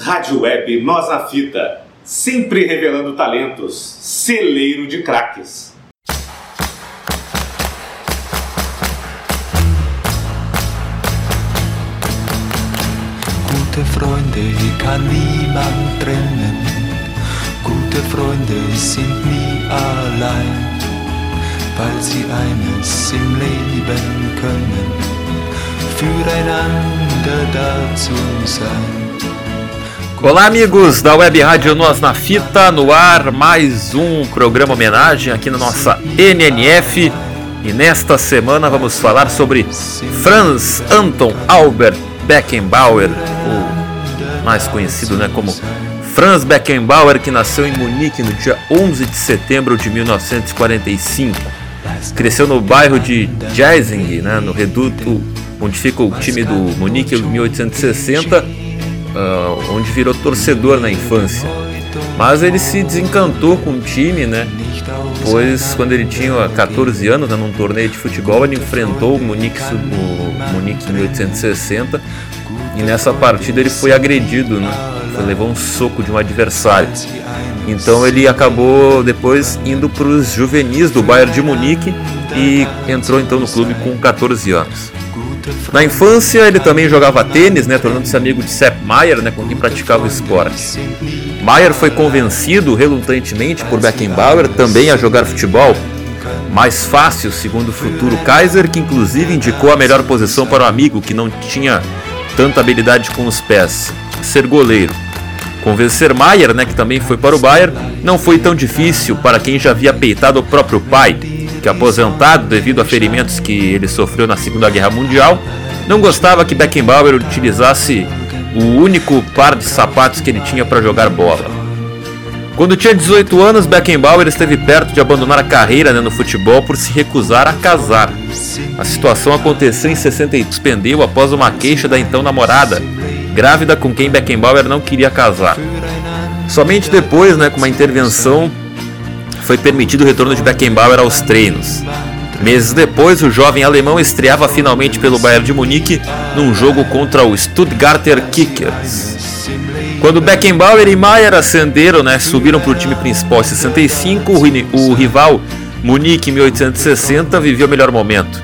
Rádio Web Nós na Fita, sempre revelando talentos, celeiro de craques. Gute Freunde kann niemand trennen. Gute Freunde sind nie allein, weil sie eines im Leben können, füreinander da zu sein. Olá, amigos da Web Rádio Nós na Fita, no ar mais um programa homenagem aqui na nossa NNF. E nesta semana vamos falar sobre Franz Anton Albert Beckenbauer, o mais conhecido né, como Franz Beckenbauer, que nasceu em Munique no dia 11 de setembro de 1945. Cresceu no bairro de Jeising, né, no reduto onde fica o time do Munique em 1860 uh, onde virou torcedor na infância. Mas ele se desencantou com o time, né? Pois quando ele tinha 14 anos, né, num torneio de futebol, ele enfrentou o Munique, o Munique 1860 e nessa partida ele foi agredido, né? Foi, levou um soco de um adversário. Então ele acabou depois indo para os juvenis do Bayern de Munique e entrou então no clube com 14 anos. Na infância, ele também jogava tênis, né, tornando-se amigo de Sepp Maier, né, com quem praticava o esporte. Maier foi convencido relutantemente por Beckenbauer também a jogar futebol, mais fácil, segundo o futuro Kaiser, que inclusive indicou a melhor posição para o amigo que não tinha tanta habilidade com os pés, ser goleiro. Convencer Maier, né, que também foi para o Bayern, não foi tão difícil para quem já havia peitado o próprio pai, que aposentado devido a ferimentos que ele sofreu na Segunda Guerra Mundial, não gostava que Beckenbauer utilizasse o único par de sapatos que ele tinha para jogar bola. Quando tinha 18 anos, Beckenbauer esteve perto de abandonar a carreira né, no futebol por se recusar a casar. A situação aconteceu em 60 e suspendeu após uma queixa da então namorada, grávida com quem Beckenbauer não queria casar. Somente depois, né, com uma intervenção foi permitido o retorno de Beckenbauer aos treinos. Meses depois, o jovem alemão estreava finalmente pelo Bayern de Munique num jogo contra o Stuttgarter Kickers. Quando Beckenbauer e Maier ascenderam, né, subiram para o time principal em 65, o rival Munique em 1860 viveu o melhor momento.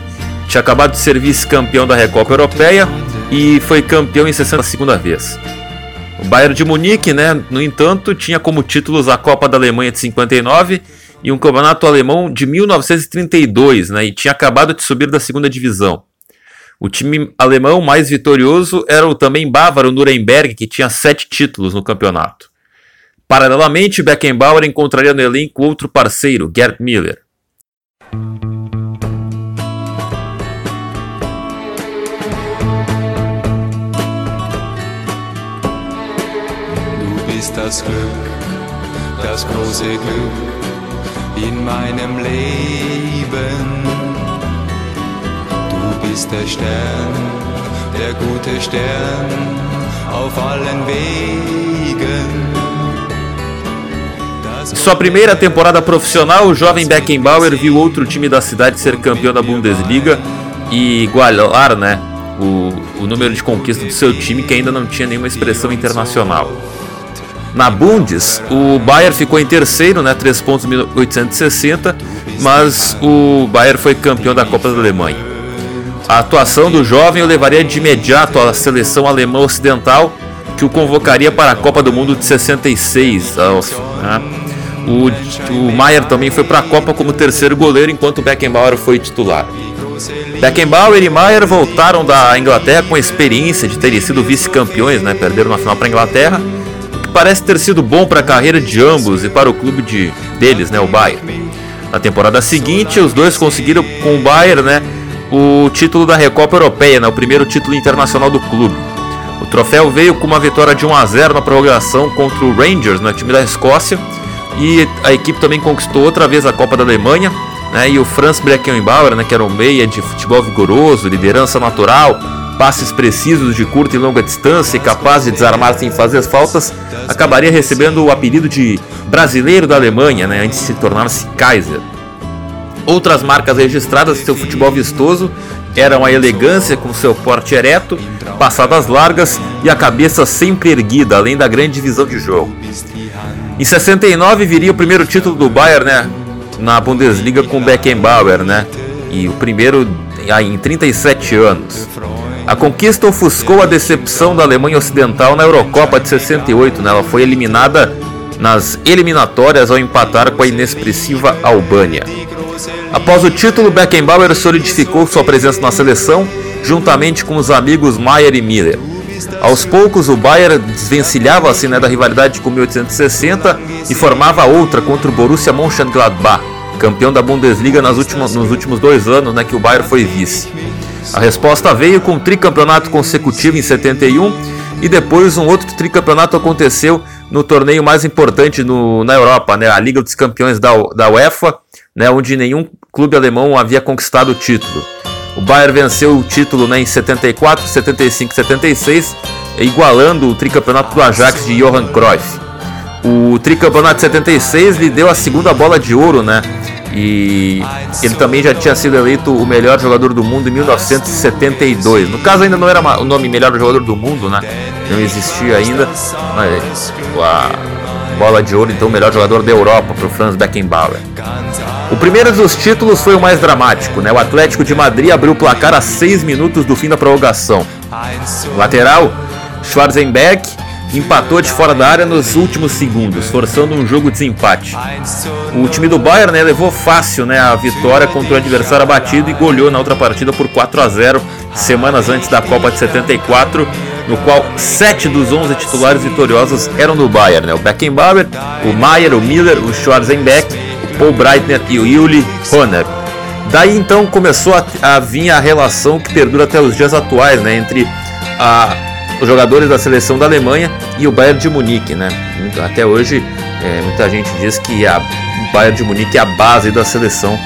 Tinha acabado de ser vice-campeão da Recopa Europeia e foi campeão em 60 segunda vez. O Bayern de Munique, né, no entanto, tinha como títulos a Copa da Alemanha de 59 e um campeonato alemão de 1932, né, e tinha acabado de subir da segunda divisão. O time alemão mais vitorioso era o também bávaro Nuremberg, que tinha sete títulos no campeonato. Paralelamente, Beckenbauer encontraria no elenco outro parceiro, Gerd Miller. Bist das Glück, das große Glück in meinem Leben. Du bist der Stern, der gute Stern auf allen Wegen. Sua primeira temporada profissional, o jovem Beckenbauer viu outro time da cidade ser campeão da Bundesliga e igualar né, o, o número de conquistas do seu time, que ainda não tinha nenhuma expressão internacional. Na Bundes, o Bayern ficou em terceiro, né, 3 pontos 1860, mas o Bayern foi campeão da Copa da Alemanha. A atuação do jovem o levaria de imediato à seleção alemã ocidental, que o convocaria para a Copa do Mundo de 66. Né? O, o Maier também foi para a Copa como terceiro goleiro, enquanto Beckenbauer foi titular. Beckenbauer e Maier voltaram da Inglaterra com a experiência de terem sido vice-campeões, né? perderam na final para a Inglaterra parece ter sido bom para a carreira de ambos e para o clube de, deles, né, o Bayern. Na temporada seguinte, os dois conseguiram com o Bayern, né, o título da Recopa Europeia, né, o primeiro título internacional do clube. O troféu veio com uma vitória de 1 a 0 na prorrogação contra o Rangers, né, time da Escócia, e a equipe também conquistou outra vez a Copa da Alemanha, né, e o Franz Beckenbauer, né, que era um meia de futebol vigoroso, liderança natural, passes precisos de curta e longa distância e capaz de desarmar sem fazer as faltas, acabaria recebendo o apelido de brasileiro da Alemanha, né, antes de se tornar-se Kaiser. Outras marcas registradas de seu futebol vistoso eram a elegância com seu porte ereto, passadas largas e a cabeça sempre erguida, além da grande visão de jogo. Em 69 viria o primeiro título do Bayern, né, na Bundesliga com Beckenbauer, né, e o primeiro em 37 anos. A conquista ofuscou a decepção da Alemanha Ocidental na Eurocopa de 68, né? ela foi eliminada nas eliminatórias ao empatar com a inexpressiva Albânia. Após o título, Beckenbauer solidificou sua presença na seleção, juntamente com os amigos Maier e Miller. Aos poucos, o Bayern desvencilhava-se né, da rivalidade com 1860 e formava outra contra o Borussia Mönchengladbach, campeão da Bundesliga nas últimas, nos últimos dois anos né, que o Bayern foi vice. A resposta veio com um tricampeonato consecutivo em 71 e depois um outro tricampeonato aconteceu no torneio mais importante no, na Europa, né, a Liga dos Campeões da, da UEFA, né, onde nenhum clube alemão havia conquistado o título. O Bayern venceu o título né, em 74, 75 76, igualando o tricampeonato do Ajax de Johan Cruyff. O tricampeonato de 76 lhe deu a segunda bola de ouro, né? E ele também já tinha sido eleito o melhor jogador do mundo em 1972. No caso, ainda não era o nome melhor jogador do mundo, né? Não existia ainda. Mas a bola de ouro, então, o melhor jogador da Europa para o Franz Beckenbauer. O primeiro dos títulos foi o mais dramático, né? O Atlético de Madrid abriu o placar a 6 minutos do fim da prorrogação. Lateral, Schwarzenberg empatou de fora da área nos últimos segundos, forçando um jogo de desempate. O time do Bayern né, levou fácil né, a vitória contra o adversário abatido e goleou na outra partida por 4 a 0 semanas antes da Copa de 74, no qual sete dos 11 titulares vitoriosos eram do Bayern, né? o Beckenbauer, o Maier, o Miller, o Schwarzenbeck, o Paul Breitner e o Uli Honer. Daí então começou a, a vir a relação que perdura até os dias atuais né, entre a jogadores da seleção da Alemanha e o Bayern de Munique, né? Até hoje, é, muita gente diz que a, Bayern de Munique é a base da seleção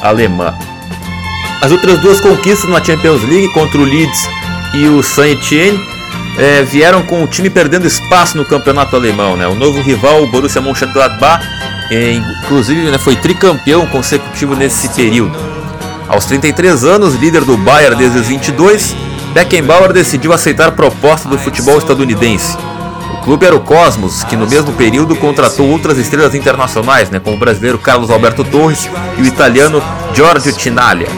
alemã. As outras duas conquistas na Champions League contra o Leeds e o Saint-Étienne é, vieram com o time perdendo espaço no campeonato alemão, né? O novo rival, o Borussia Mönchengladbach, é, inclusive né, foi tricampeão consecutivo nesse período. Aos 33 anos, líder do Bayern desde os 22, Beckenbauer decidiu aceitar a proposta do futebol estadunidense. O clube era o Cosmos, que no mesmo período contratou outras estrelas internacionais, né, como o brasileiro Carlos Alberto Torres e o italiano Giorgio Tinaglia.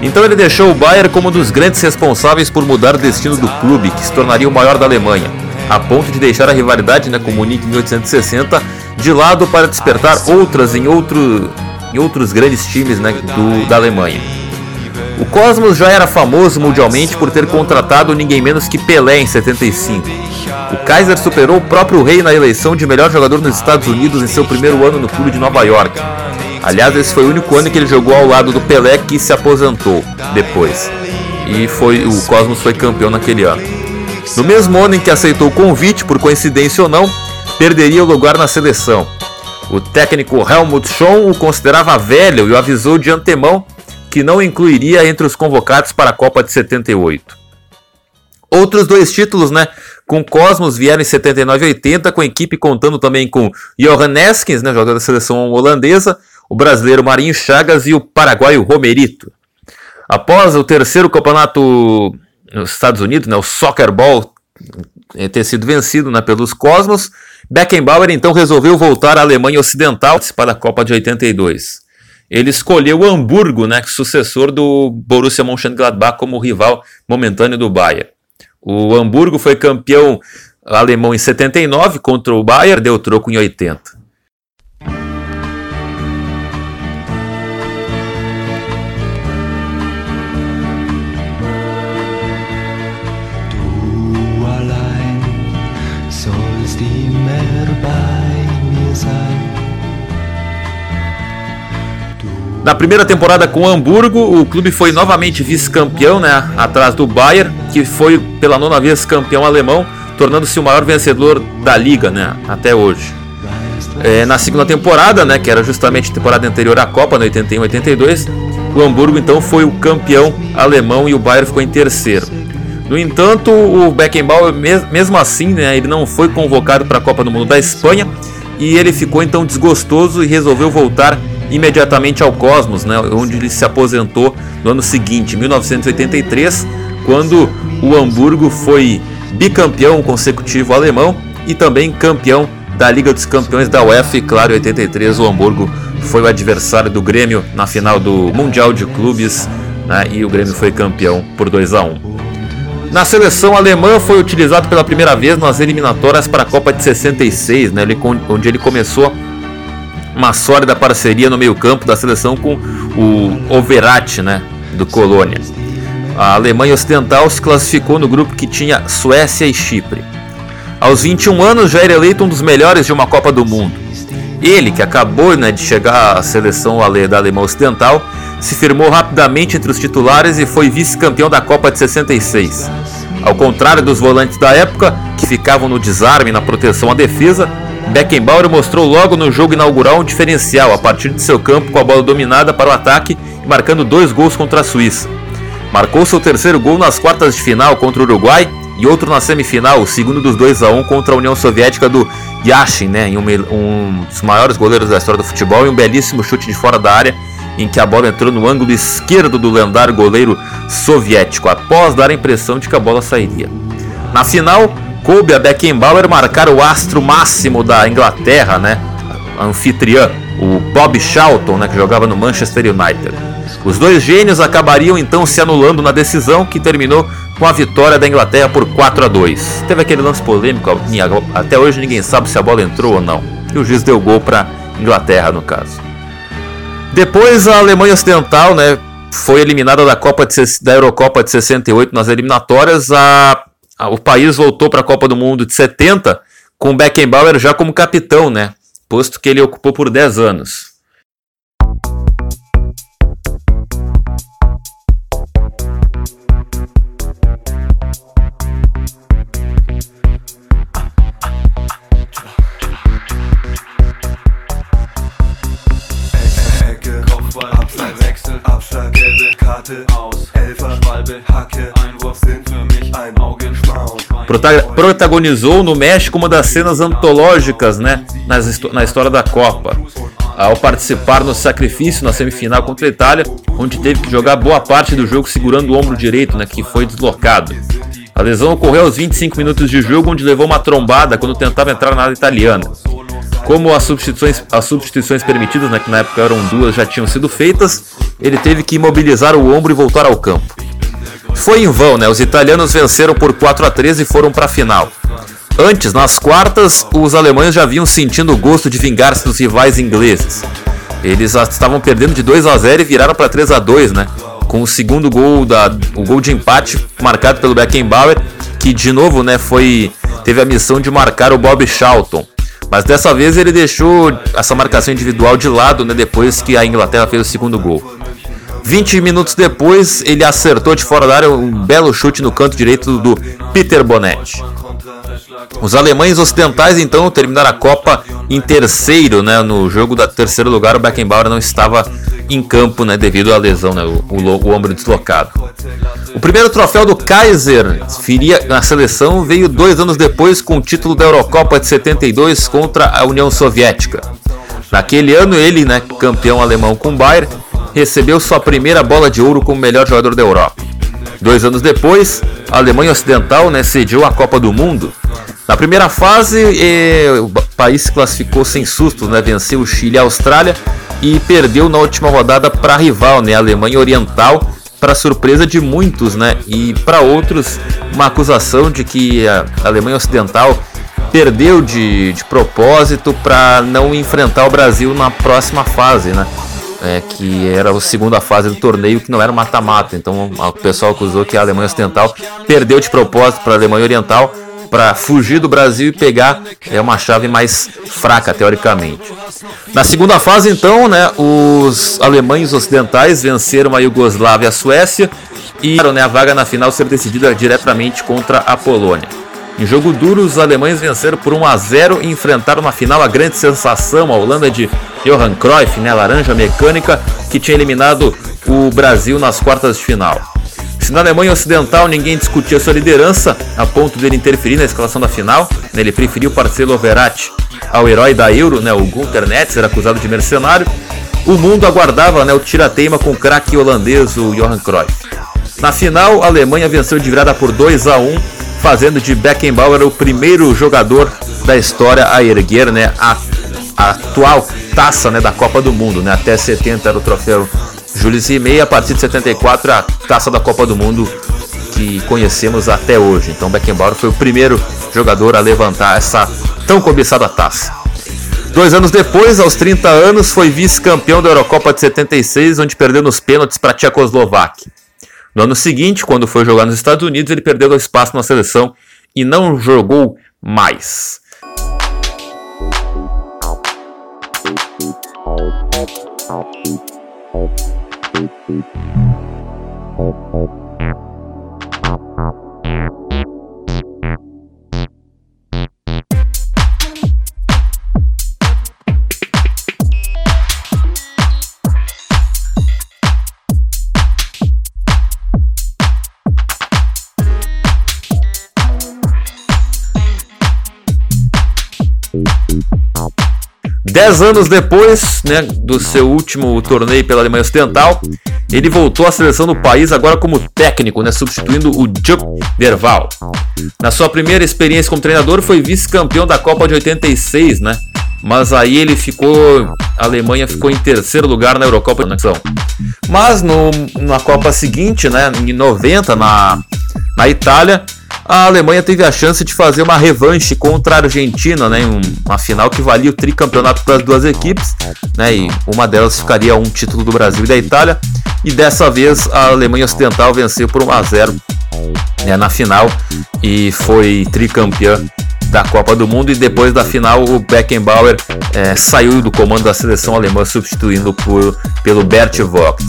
Então ele deixou o Bayern como um dos grandes responsáveis por mudar o destino do clube, que se tornaria o maior da Alemanha, a ponto de deixar a rivalidade né, com o Munique em 1860 de lado para despertar outras em, outro, em outros grandes times né, do, da Alemanha. O Cosmos já era famoso mundialmente por ter contratado ninguém menos que Pelé em 75. O Kaiser superou o próprio rei na eleição de melhor jogador nos Estados Unidos em seu primeiro ano no clube de Nova York. Aliás, esse foi o único ano que ele jogou ao lado do Pelé que se aposentou depois. E foi o Cosmos foi campeão naquele ano. No mesmo ano em que aceitou o convite, por coincidência ou não, perderia o lugar na seleção. O técnico Helmut Schön o considerava velho e o avisou de antemão que não incluiria entre os convocados para a Copa de 78. Outros dois títulos, né, com Cosmos vieram em 79 e 80, com a equipe contando também com Johan Neskins, né, jogador da seleção holandesa, o brasileiro Marinho Chagas e o paraguaio Romerito. Após o terceiro campeonato nos Estados Unidos, né, o Soccer Ball, eh, ter sido vencido né, pelos Cosmos, Beckenbauer então resolveu voltar à Alemanha Ocidental para a Copa de 82 ele escolheu o Hamburgo, né, sucessor do Borussia Mönchengladbach como rival momentâneo do Bayern. O Hamburgo foi campeão alemão em 79 contra o Bayern, deu troco em 80. Na primeira temporada com o Hamburgo, o clube foi novamente vice-campeão, né, atrás do Bayern, que foi pela nona vez campeão alemão, tornando-se o maior vencedor da liga, né, até hoje. É, na segunda temporada, né, que era justamente a temporada anterior à Copa, no 81-82, o Hamburgo então foi o campeão alemão e o Bayern ficou em terceiro. No entanto, o Beckenbauer, mesmo assim, né, ele não foi convocado para a Copa do Mundo da Espanha e ele ficou então desgostoso e resolveu voltar imediatamente ao Cosmos, né, onde ele se aposentou no ano seguinte, 1983, quando o Hamburgo foi bicampeão consecutivo alemão e também campeão da Liga dos Campeões da UEFA. E claro, em 83 o Hamburgo foi o adversário do Grêmio na final do Mundial de Clubes né, e o Grêmio foi campeão por 2 a 1. Na seleção alemã foi utilizado pela primeira vez nas eliminatórias para a Copa de 66, né, onde ele começou uma sólida parceria no meio-campo da seleção com o Overat, né, do Colônia. A Alemanha Ocidental se classificou no grupo que tinha Suécia e Chipre. Aos 21 anos já era eleito um dos melhores de uma Copa do Mundo. Ele, que acabou né, de chegar à seleção da Alemanha Ocidental, se firmou rapidamente entre os titulares e foi vice-campeão da Copa de 66. Ao contrário dos volantes da época, que ficavam no desarme e na proteção à defesa, Beckenbauer mostrou logo no jogo inaugural um diferencial a partir de seu campo com a bola dominada para o ataque e marcando dois gols contra a Suíça. Marcou seu terceiro gol nas quartas de final contra o Uruguai e outro na semifinal, o segundo dos 2 a 1 contra a União Soviética do Yashin, né, um, um dos maiores goleiros da história do futebol e um belíssimo chute de fora da área em que a bola entrou no ângulo esquerdo do lendário goleiro soviético, após dar a impressão de que a bola sairia. Na final, coube a Beckenbauer marcar o astro máximo da Inglaterra, né? Anfitriã, o Bob Charlton, né, que jogava no Manchester United. Os dois gênios acabariam então se anulando na decisão que terminou com a vitória da Inglaterra por 4 a 2. Teve aquele lance polêmico, até hoje ninguém sabe se a bola entrou ou não. E o juiz deu gol para Inglaterra no caso. Depois a Alemanha Ocidental, né, foi eliminada da Copa de, da Eurocopa de 68 nas eliminatórias. A o país voltou para a Copa do Mundo de 70 com Beckenbauer já como capitão, né? Posto que ele ocupou por 10 anos. Protagonizou no México uma das cenas antológicas né, na história da Copa. Ao participar no sacrifício na semifinal contra a Itália, onde teve que jogar boa parte do jogo segurando o ombro direito, né, que foi deslocado. A lesão ocorreu aos 25 minutos de jogo, onde levou uma trombada quando tentava entrar na área italiana. Como as substituições, as substituições permitidas, né, que na época eram duas, já tinham sido feitas, ele teve que imobilizar o ombro e voltar ao campo. Foi em vão, né? Os italianos venceram por 4 a 3 e foram para a final. Antes, nas quartas, os alemães já vinham sentindo o gosto de vingar-se dos rivais ingleses. Eles estavam perdendo de 2 a 0 e viraram para 3 a 2, né? Com o segundo gol da o gol de empate marcado pelo Beckenbauer, que de novo, né, foi teve a missão de marcar o Bob Charlton. Mas dessa vez ele deixou essa marcação individual de lado, né, depois que a Inglaterra fez o segundo gol. 20 minutos depois, ele acertou de fora da área um belo chute no canto direito do Peter Bonetti. Os alemães ocidentais então terminaram a Copa em terceiro, né? No jogo da terceiro lugar, o Beckenbauer não estava em campo, né? Devido à lesão, né? O, o, o ombro deslocado. O primeiro troféu do Kaiser viria na seleção veio dois anos depois com o título da Eurocopa de 72 contra a União Soviética. Naquele ano ele, né, campeão alemão com o Bayern, recebeu sua primeira bola de ouro como melhor jogador da Europa. Dois anos depois, a Alemanha Ocidental né, a Copa do Mundo. Na primeira fase, eh, o país se classificou sem sustos, né, venceu o Chile e a Austrália e perdeu na última rodada para a rival, né, a Alemanha Oriental, para surpresa de muitos, né, e para outros uma acusação de que a Alemanha Ocidental perdeu de, de propósito para não enfrentar o Brasil na próxima fase, né é, que era a segunda fase do torneio, que não era mata-mata. Então o pessoal acusou que a Alemanha Ocidental perdeu de propósito para a Alemanha Oriental para fugir do Brasil e pegar é uma chave mais fraca teoricamente. Na segunda fase, então, né, os alemães ocidentais venceram a Iugoslávia e a Suécia e né, a vaga na final ser decidida diretamente contra a Polônia. Em jogo duro, os alemães venceram por 1 a 0 e enfrentaram na final a grande sensação, a Holanda de Johan Cruyff, né, laranja mecânica, que tinha eliminado o Brasil nas quartas de final. Se na Alemanha Ocidental ninguém discutia sua liderança, a ponto dele interferir na escalação da final, né, ele preferiu Marcelo Verratti ao herói da Euro, né, o Gunter Netzer, acusado de mercenário. o mundo aguardava né, o tirateima com o craque holandês, o Johan Cruyff. Na final, a Alemanha venceu de virada por 2 a 1 fazendo de Beckenbauer o primeiro jogador da história a erguer né, a, a atual taça né, da Copa do Mundo. Né? Até 70 era o troféu Jules Rimet, a partir de 74 a taça da Copa do Mundo que conhecemos até hoje. Então Beckenbauer foi o primeiro jogador a levantar essa tão cobiçada taça. Dois anos depois, aos 30 anos, foi vice-campeão da Eurocopa de 76, onde perdeu nos pênaltis para a Tchecoslováquia. No ano seguinte, quando foi jogar nos Estados Unidos, ele perdeu o espaço na seleção e não jogou mais. Dez anos depois né, do seu último torneio pela Alemanha Ocidental, ele voltou à seleção do país agora como técnico, né, substituindo o Jupp Derval. Na sua primeira experiência como treinador, foi vice-campeão da Copa de 86, né? Mas aí ele ficou, a Alemanha ficou em terceiro lugar na Eurocopa de. Mas no, na Copa seguinte, né, em 90, na, na Itália, a Alemanha teve a chance de fazer uma revanche contra a Argentina, né, uma final que valia o tricampeonato para as duas equipes, né, e uma delas ficaria um título do Brasil e da Itália, e dessa vez a Alemanha Ocidental venceu por 1 a 0 né, na final e foi tricampeã da Copa do Mundo e depois da final o Beckenbauer é, saiu do comando da seleção alemã substituindo por, pelo Bert Vogt.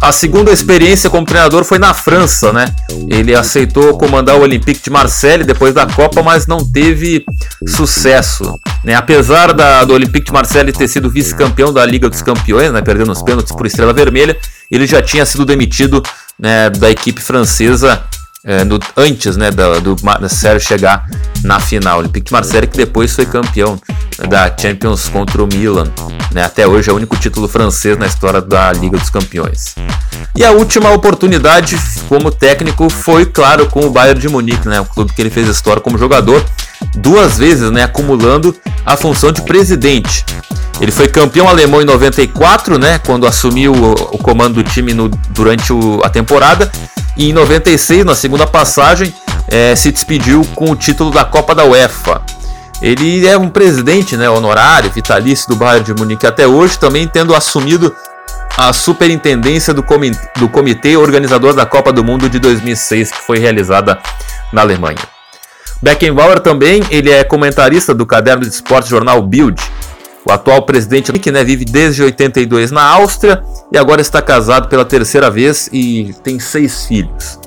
A segunda experiência como treinador foi na França, né? Ele aceitou comandar o Olympique de Marseille depois da Copa, mas não teve sucesso. Né? Apesar da, do Olympique de Marseille ter sido vice-campeão da Liga dos Campeões, né? perdendo os pênaltis por Estrela Vermelha, ele já tinha sido demitido né, da equipe francesa é, no, antes né, do Marseille chegar na final. Olympique Marseille que depois foi campeão da Champions contra o Milan. Né, até hoje é o único título francês na história da Liga dos Campeões. E a última oportunidade como técnico foi, claro, com o Bayern de Munique, né, o clube que ele fez história como jogador, duas vezes né, acumulando a função de presidente. Ele foi campeão alemão em 94, né, quando assumiu o, o comando do time no, durante o, a temporada, e em 96, na segunda passagem, é, se despediu com o título da Copa da UEFA. Ele é um presidente né, honorário, vitalício do Bayern de Munique até hoje, também tendo assumido a superintendência do comitê, do comitê organizador da Copa do Mundo de 2006, que foi realizada na Alemanha. Beckenbauer também ele é comentarista do caderno de esporte jornal Bild, o atual presidente que né, vive desde 82 na Áustria e agora está casado pela terceira vez e tem seis filhos.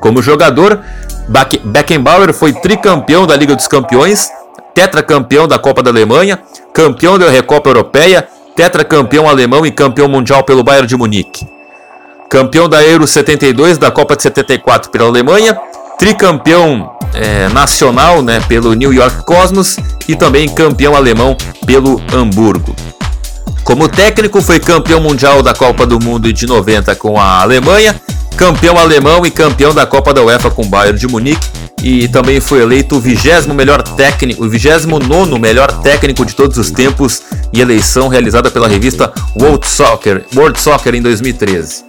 Como jogador, Beckenbauer foi tricampeão da Liga dos Campeões, tetracampeão da Copa da Alemanha, campeão da Recopa Europeia, tetracampeão alemão e campeão mundial pelo Bayern de Munique. Campeão da Euro 72, da Copa de 74 pela Alemanha, tricampeão é, nacional né, pelo New York Cosmos e também campeão alemão pelo Hamburgo. Como técnico, foi campeão mundial da Copa do Mundo de 90 com a Alemanha, campeão alemão e campeão da Copa da UEFA com o Bayern de Munique e também foi eleito o vigésimo melhor técnico, o vigésimo nono melhor técnico de todos os tempos em eleição realizada pela revista World Soccer, World Soccer em 2013.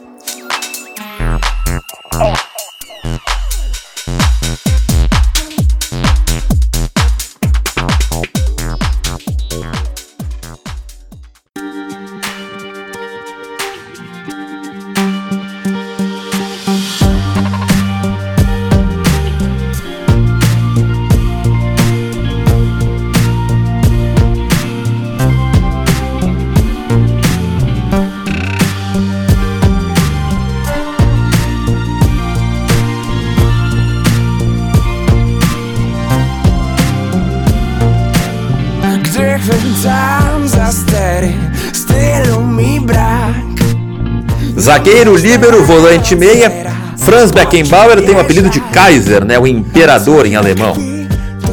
Zagueiro, líbero, volante meia. Franz Beckenbauer tem o apelido de Kaiser, né, o imperador em alemão.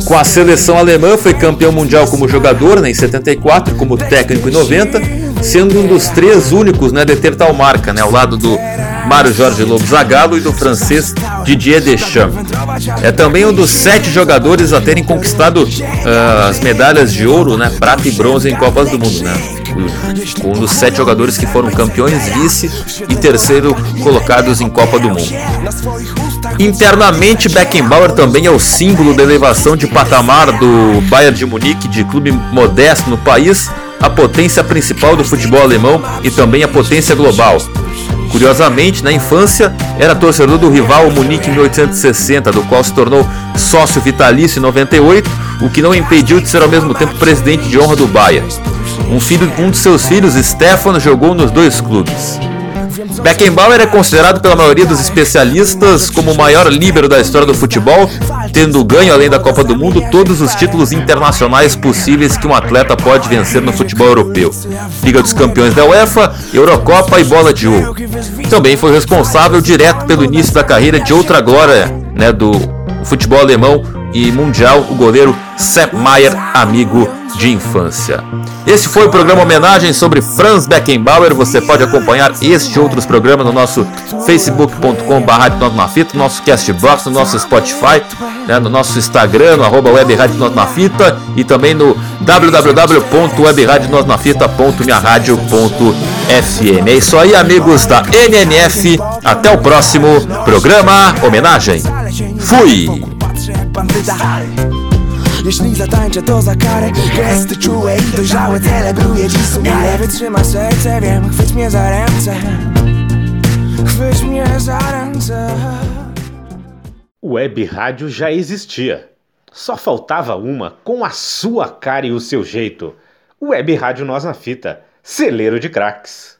Com a seleção alemã foi campeão mundial como jogador né, em 74, como técnico em 90, sendo um dos três únicos né, de ter tal marca, né, ao lado do Mário Jorge Lobo Zagallo e do francês Didier Deschamps. É também um dos sete jogadores a terem conquistado uh, as medalhas de ouro, né, prata e bronze em Copas do Mundo. Né? Um dos sete jogadores que foram campeões, vice e terceiro colocados em Copa do Mundo. Internamente, Beckenbauer também é o símbolo da elevação de patamar do Bayern de Munique, de clube modesto no país, a potência principal do futebol alemão e também a potência global. Curiosamente, na infância, era torcedor do rival Munique em 1860, do qual se tornou sócio vitalício em 98, o que não impediu de ser ao mesmo tempo presidente de honra do Bayern. Um, filho, um de seus filhos, Stefano, jogou nos dois clubes. Beckenbauer é considerado pela maioria dos especialistas como o maior líbero da história do futebol, tendo ganho, além da Copa do Mundo, todos os títulos internacionais possíveis que um atleta pode vencer no futebol europeu: Liga dos Campeões da UEFA, Eurocopa e Bola de Ouro. Também foi responsável direto pelo início da carreira de outra glória né, do futebol alemão e mundial, o goleiro Sepp Maier, amigo de infância. Esse foi o programa homenagem sobre Franz Beckenbauer. Você pode acompanhar este e outros programas no nosso facebook.com.br na fita, no nosso Castbox, no nosso Spotify, né, no nosso Instagram, no na fita e também no www.webradionotnafita.minharadio.fm. É isso aí, amigos da NNF. Até o próximo programa homenagem. Fui! Jeśli zatańczę to za karę. Gesty czułe i dojrzałe Celebruję dziś sumienie Wytrzyma serce, wiem Chwyć mnie za ręce. Chwyć mnie za ręce. Web rádio já existia. Só faltava uma com a sua cara e o seu jeito. Web Rádio Nós na Fita, celeiro de craques.